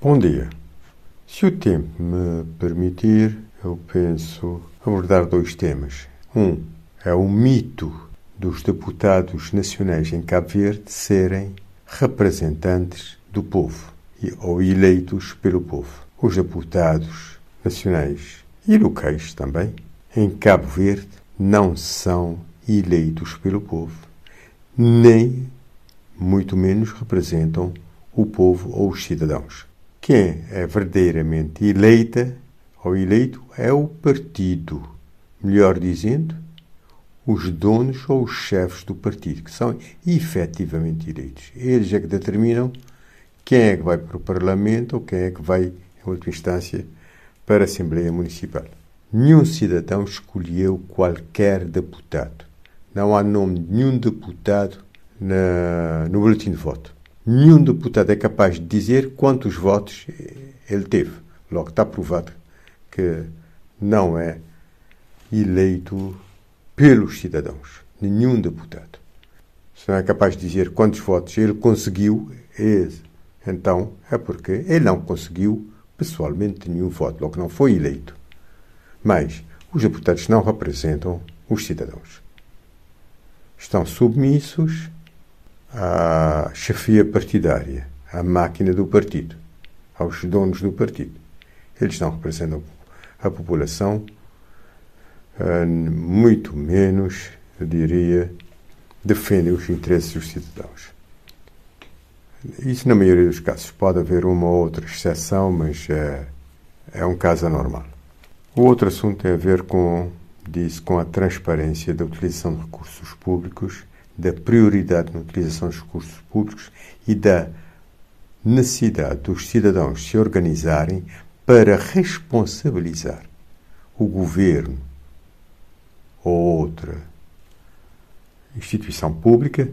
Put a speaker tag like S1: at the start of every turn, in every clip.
S1: Bom dia. Se o tempo me permitir, eu penso abordar dois temas. Um é o mito dos deputados nacionais em Cabo Verde serem representantes do povo ou eleitos pelo povo. Os deputados nacionais e locais também em Cabo Verde não são eleitos pelo povo, nem muito menos representam o povo ou os cidadãos. Quem é verdadeiramente eleita ou eleito é o partido, melhor dizendo, os donos ou os chefes do partido, que são efetivamente eleitos. Eles é que determinam quem é que vai para o Parlamento ou quem é que vai, em última instância, para a Assembleia Municipal. Nenhum cidadão escolheu qualquer deputado. Não há nome de nenhum deputado na, no boletim de voto. Nenhum deputado é capaz de dizer quantos votos ele teve. Logo está provado que não é eleito pelos cidadãos. Nenhum deputado. Se não é capaz de dizer quantos votos ele conseguiu, então é porque ele não conseguiu pessoalmente nenhum voto, logo não foi eleito. Mas os deputados não representam os cidadãos. Estão submissos à chefia partidária, à máquina do partido, aos donos do partido. Eles não representam a população, ah, muito menos, eu diria, defendem os interesses dos cidadãos. Isso, na maioria dos casos, pode haver uma ou outra exceção, mas é, é um caso anormal. O outro assunto tem a ver com, disse, com a transparência da utilização de recursos públicos da prioridade na utilização dos recursos públicos e da necessidade dos cidadãos se organizarem para responsabilizar o governo ou outra instituição pública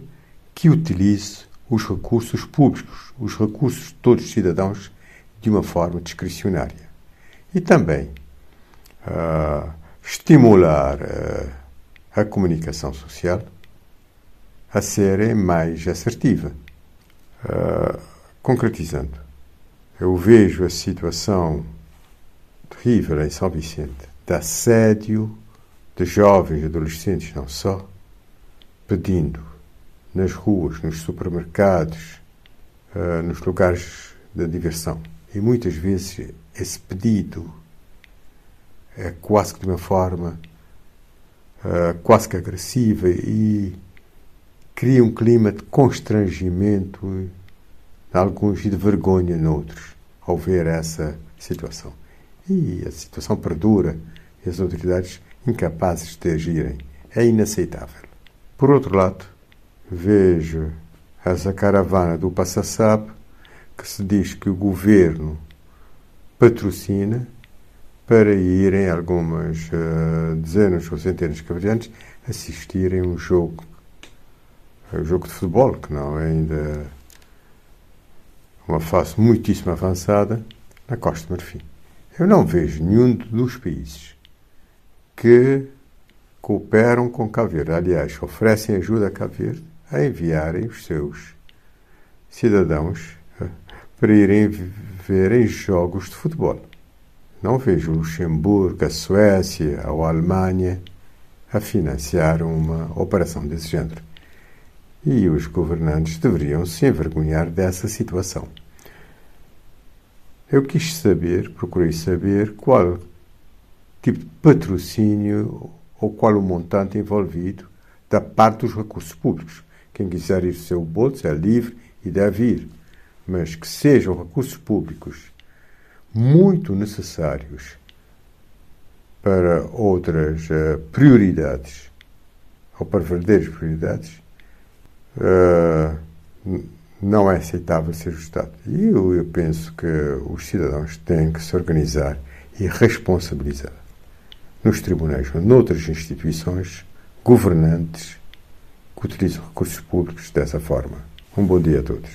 S1: que utilize os recursos públicos, os recursos de todos os cidadãos, de uma forma discricionária. E também uh, estimular uh, a comunicação social a ser mais assertiva. Uh, concretizando, eu vejo a situação terrível em São Vicente de assédio de jovens e adolescentes, não só, pedindo nas ruas, nos supermercados, uh, nos lugares de diversão. E muitas vezes esse pedido é quase que de uma forma uh, quase que agressiva e cria um clima de constrangimento alguns e de vergonha noutros ao ver essa situação. E a situação perdura e as autoridades incapazes de agirem. É inaceitável. Por outro lado, vejo essa caravana do Passassap que se diz que o governo patrocina para irem algumas uh, dezenas ou centenas de cabo assistirem um jogo o jogo de futebol, que não é ainda uma fase muitíssimo avançada, na Costa Marfim. Eu não vejo nenhum dos países que cooperam com Cabo Verde, aliás, oferecem ajuda a Cabo Verde a enviarem os seus cidadãos eh, para irem verem jogos de futebol. Não vejo Luxemburgo, a Suécia ou a Alemanha a financiar uma operação desse género e os governantes deveriam se envergonhar dessa situação. Eu quis saber, procurei saber qual tipo de patrocínio ou qual o montante envolvido da parte dos recursos públicos. Quem quiser ir ao seu bolso é livre e deve ir, mas que sejam recursos públicos muito necessários para outras uh, prioridades ou para verdadeiras prioridades, uh, não é aceitável ser ajustado. E eu, eu penso que os cidadãos têm que se organizar e responsabilizar nos tribunais ou noutras instituições governantes que utilizam recursos públicos dessa forma. Um bom dia a todos.